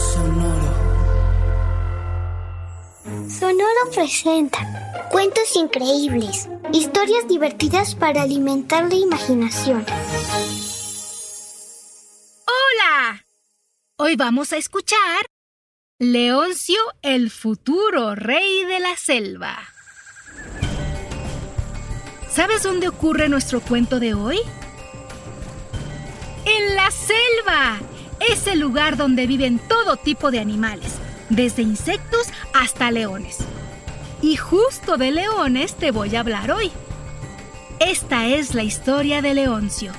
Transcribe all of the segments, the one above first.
Sonoro. Sonoro presenta cuentos increíbles, historias divertidas para alimentar la imaginación. ¡Hola! Hoy vamos a escuchar Leoncio, el futuro rey de la selva. ¿Sabes dónde ocurre nuestro cuento de hoy? En la selva. Es el lugar donde viven todo tipo de animales, desde insectos hasta leones. Y justo de leones te voy a hablar hoy. Esta es la historia de Leoncio,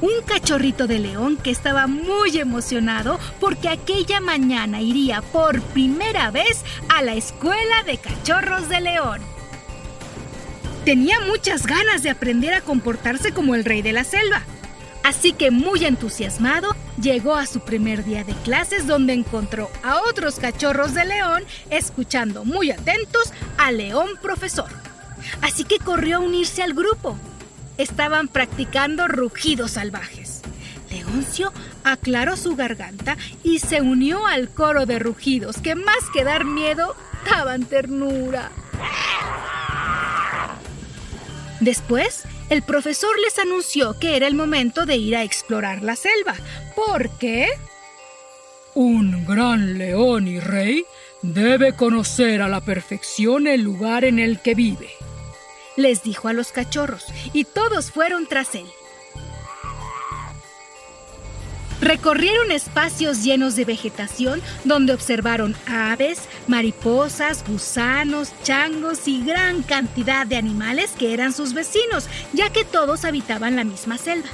un cachorrito de león que estaba muy emocionado porque aquella mañana iría por primera vez a la escuela de cachorros de león. Tenía muchas ganas de aprender a comportarse como el rey de la selva. Así que muy entusiasmado, llegó a su primer día de clases donde encontró a otros cachorros de león escuchando muy atentos al león profesor. Así que corrió a unirse al grupo. Estaban practicando rugidos salvajes. Leoncio aclaró su garganta y se unió al coro de rugidos que más que dar miedo daban ternura. Después, el profesor les anunció que era el momento de ir a explorar la selva, porque... Un gran león y rey debe conocer a la perfección el lugar en el que vive. Les dijo a los cachorros, y todos fueron tras él. Recorrieron espacios llenos de vegetación donde observaron aves, mariposas, gusanos, changos y gran cantidad de animales que eran sus vecinos, ya que todos habitaban la misma selva.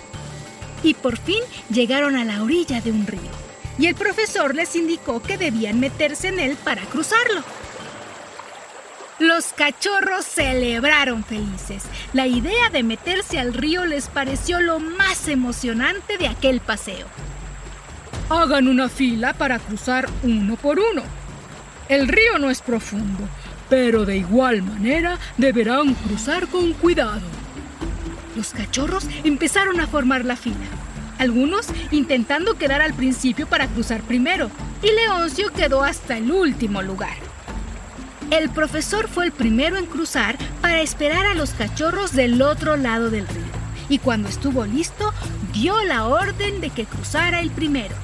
Y por fin llegaron a la orilla de un río, y el profesor les indicó que debían meterse en él para cruzarlo. Los cachorros celebraron felices. La idea de meterse al río les pareció lo más emocionante de aquel paseo. Hagan una fila para cruzar uno por uno. El río no es profundo, pero de igual manera deberán cruzar con cuidado. Los cachorros empezaron a formar la fila, algunos intentando quedar al principio para cruzar primero, y Leoncio quedó hasta el último lugar. El profesor fue el primero en cruzar para esperar a los cachorros del otro lado del río, y cuando estuvo listo, dio la orden de que cruzara el primero.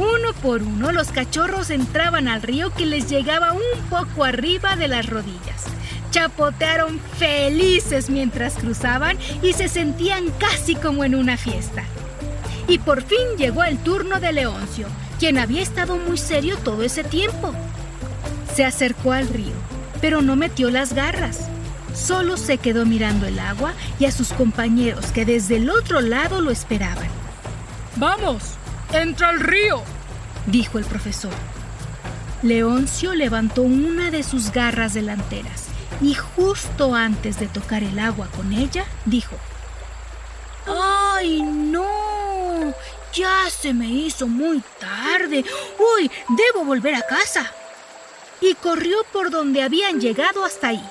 Uno por uno los cachorros entraban al río que les llegaba un poco arriba de las rodillas. Chapotearon felices mientras cruzaban y se sentían casi como en una fiesta. Y por fin llegó el turno de Leoncio, quien había estado muy serio todo ese tiempo. Se acercó al río, pero no metió las garras. Solo se quedó mirando el agua y a sus compañeros que desde el otro lado lo esperaban. ¡Vamos! ¡Entra al río! dijo el profesor. Leoncio levantó una de sus garras delanteras y justo antes de tocar el agua con ella, dijo, ¡Ay, no! Ya se me hizo muy tarde. ¡Uy! Debo volver a casa. Y corrió por donde habían llegado hasta ahí.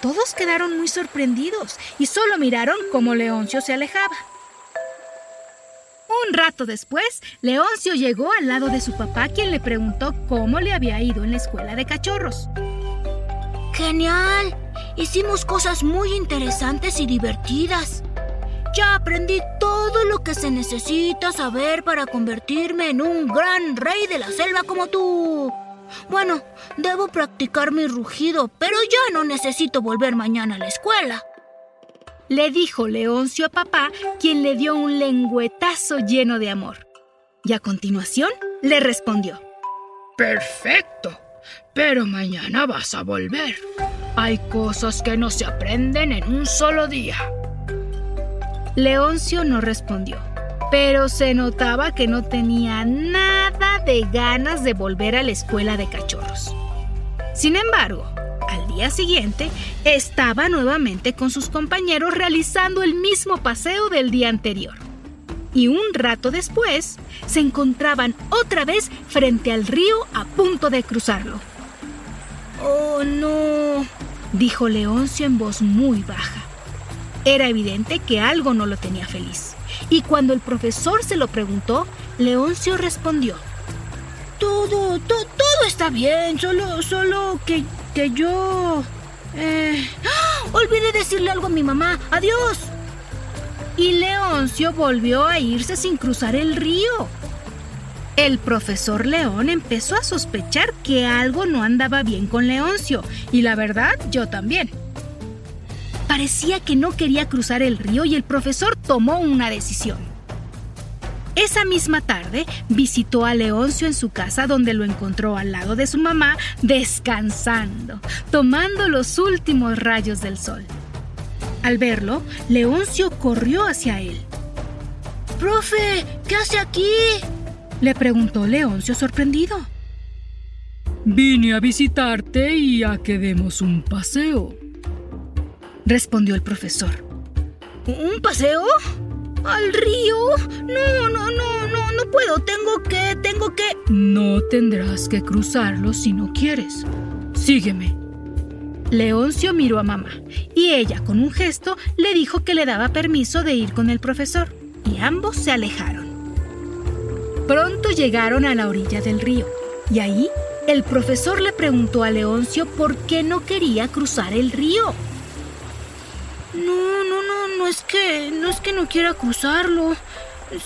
Todos quedaron muy sorprendidos y solo miraron cómo Leoncio se alejaba. Un rato después, Leoncio llegó al lado de su papá, quien le preguntó cómo le había ido en la escuela de cachorros. Genial. Hicimos cosas muy interesantes y divertidas. Ya aprendí todo lo que se necesita saber para convertirme en un gran rey de la selva como tú. Bueno, debo practicar mi rugido, pero ya no necesito volver mañana a la escuela le dijo Leoncio a papá, quien le dio un lengüetazo lleno de amor. Y a continuación le respondió. Perfecto, pero mañana vas a volver. Hay cosas que no se aprenden en un solo día. Leoncio no respondió, pero se notaba que no tenía nada de ganas de volver a la escuela de cachorros. Sin embargo, siguiente estaba nuevamente con sus compañeros realizando el mismo paseo del día anterior. Y un rato después se encontraban otra vez frente al río a punto de cruzarlo. Oh, no, dijo Leoncio en voz muy baja. Era evidente que algo no lo tenía feliz. Y cuando el profesor se lo preguntó, Leoncio respondió. Todo, todo está bien, solo, solo que, yo... Eh... ¡Ah! Olvidé decirle algo a mi mamá. Adiós. Y Leoncio volvió a irse sin cruzar el río. El profesor León empezó a sospechar que algo no andaba bien con Leoncio, y la verdad, yo también. Parecía que no quería cruzar el río y el profesor tomó una decisión. Esa misma tarde visitó a Leoncio en su casa donde lo encontró al lado de su mamá descansando, tomando los últimos rayos del sol. Al verlo, Leoncio corrió hacia él. Profe, ¿qué hace aquí? Le preguntó Leoncio sorprendido. Vine a visitarte y a que demos un paseo. Respondió el profesor. ¿Un paseo? ¿Al río? No, puedo. Tengo que, tengo que... No tendrás que cruzarlo si no quieres. Sígueme. Leoncio miró a mamá y ella con un gesto le dijo que le daba permiso de ir con el profesor y ambos se alejaron. Pronto llegaron a la orilla del río y ahí el profesor le preguntó a Leoncio por qué no quería cruzar el río. No, no, no, no es que no es que no quiera cruzarlo.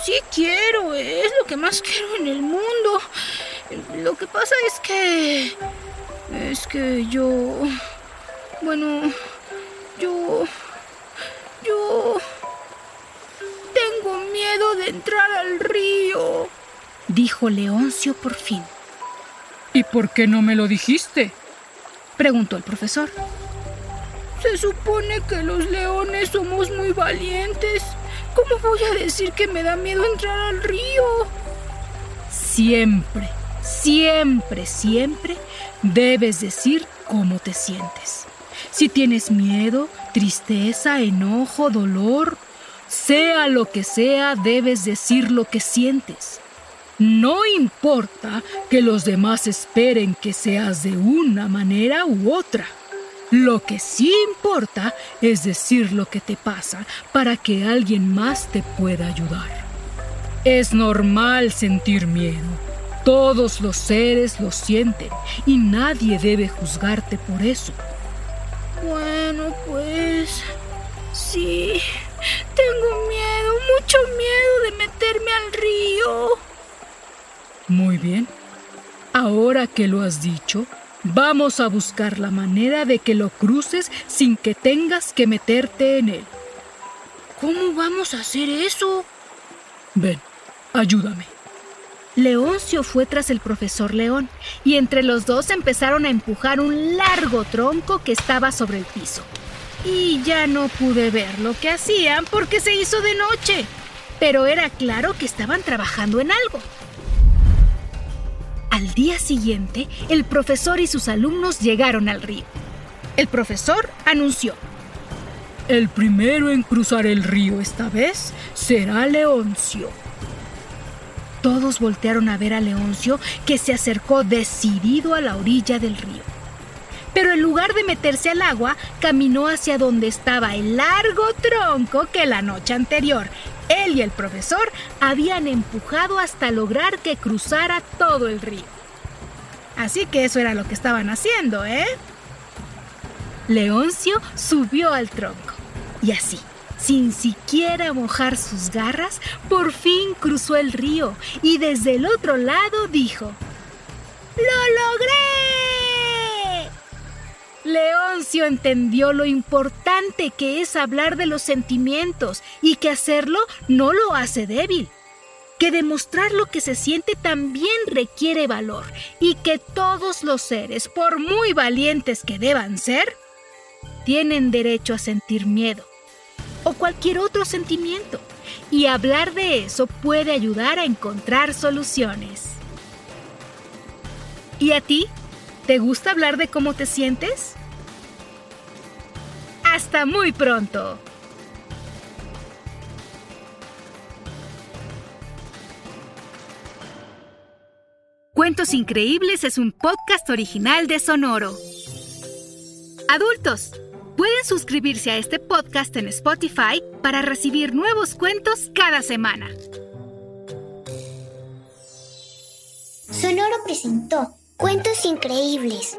Sí quiero, es lo que más quiero en el mundo. Lo que pasa es que es que yo bueno, yo yo tengo miedo de entrar al río dijo Leoncio por fin. ¿Y por qué no me lo dijiste? preguntó el profesor. Se supone que los leones somos muy valientes. ¿Cómo voy a decir que me da miedo entrar al río? Siempre, siempre, siempre debes decir cómo te sientes. Si tienes miedo, tristeza, enojo, dolor, sea lo que sea, debes decir lo que sientes. No importa que los demás esperen que seas de una manera u otra. Lo que sí importa es decir lo que te pasa para que alguien más te pueda ayudar. Es normal sentir miedo. Todos los seres lo sienten y nadie debe juzgarte por eso. Bueno, pues sí, tengo miedo, mucho miedo de meterme al río. Muy bien. Ahora que lo has dicho, vamos a buscar la manera de que lo cruces sin que tengas que meterte en él. ¿Cómo vamos a hacer eso? Ven, ayúdame. Leoncio fue tras el profesor León y entre los dos empezaron a empujar un largo tronco que estaba sobre el piso. Y ya no pude ver lo que hacían porque se hizo de noche, pero era claro que estaban trabajando en algo. Al día siguiente, el profesor y sus alumnos llegaron al río. El profesor anunció. El primero en cruzar el río esta vez será Leoncio. Todos voltearon a ver a Leoncio, que se acercó decidido a la orilla del río. Pero en lugar de meterse al agua, caminó hacia donde estaba el largo tronco que la noche anterior él y el profesor habían empujado hasta lograr que cruzara todo el río. Así que eso era lo que estaban haciendo, ¿eh? Leoncio subió al tronco y así, sin siquiera mojar sus garras, por fin cruzó el río y desde el otro lado dijo, ¡Lo Leoncio entendió lo importante que es hablar de los sentimientos y que hacerlo no lo hace débil, que demostrar lo que se siente también requiere valor y que todos los seres, por muy valientes que deban ser, tienen derecho a sentir miedo. o cualquier otro sentimiento. Y hablar de eso puede ayudar a encontrar soluciones. ¿Y a ti? ¿Te gusta hablar de cómo te sientes? Hasta muy pronto. Cuentos Increíbles es un podcast original de Sonoro. Adultos, pueden suscribirse a este podcast en Spotify para recibir nuevos cuentos cada semana. Sonoro presentó Cuentos Increíbles,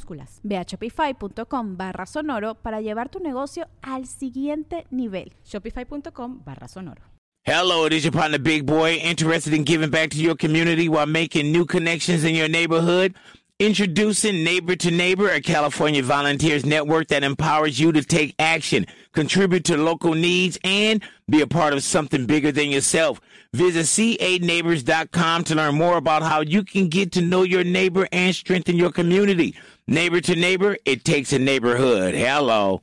minúsculas. Ve a shopify.com barra sonoro para llevar tu negocio al siguiente nivel. Shopify.com barra sonoro. Hello, it is your partner Big Boy, interested in giving back to your community while making new connections in your neighborhood. Introducing Neighbor to Neighbor, a California volunteers network that empowers you to take action, contribute to local needs, and be a part of something bigger than yourself. Visit ca-neighbors.com to learn more about how you can get to know your neighbor and strengthen your community. Neighbor to neighbor, it takes a neighborhood. Hello.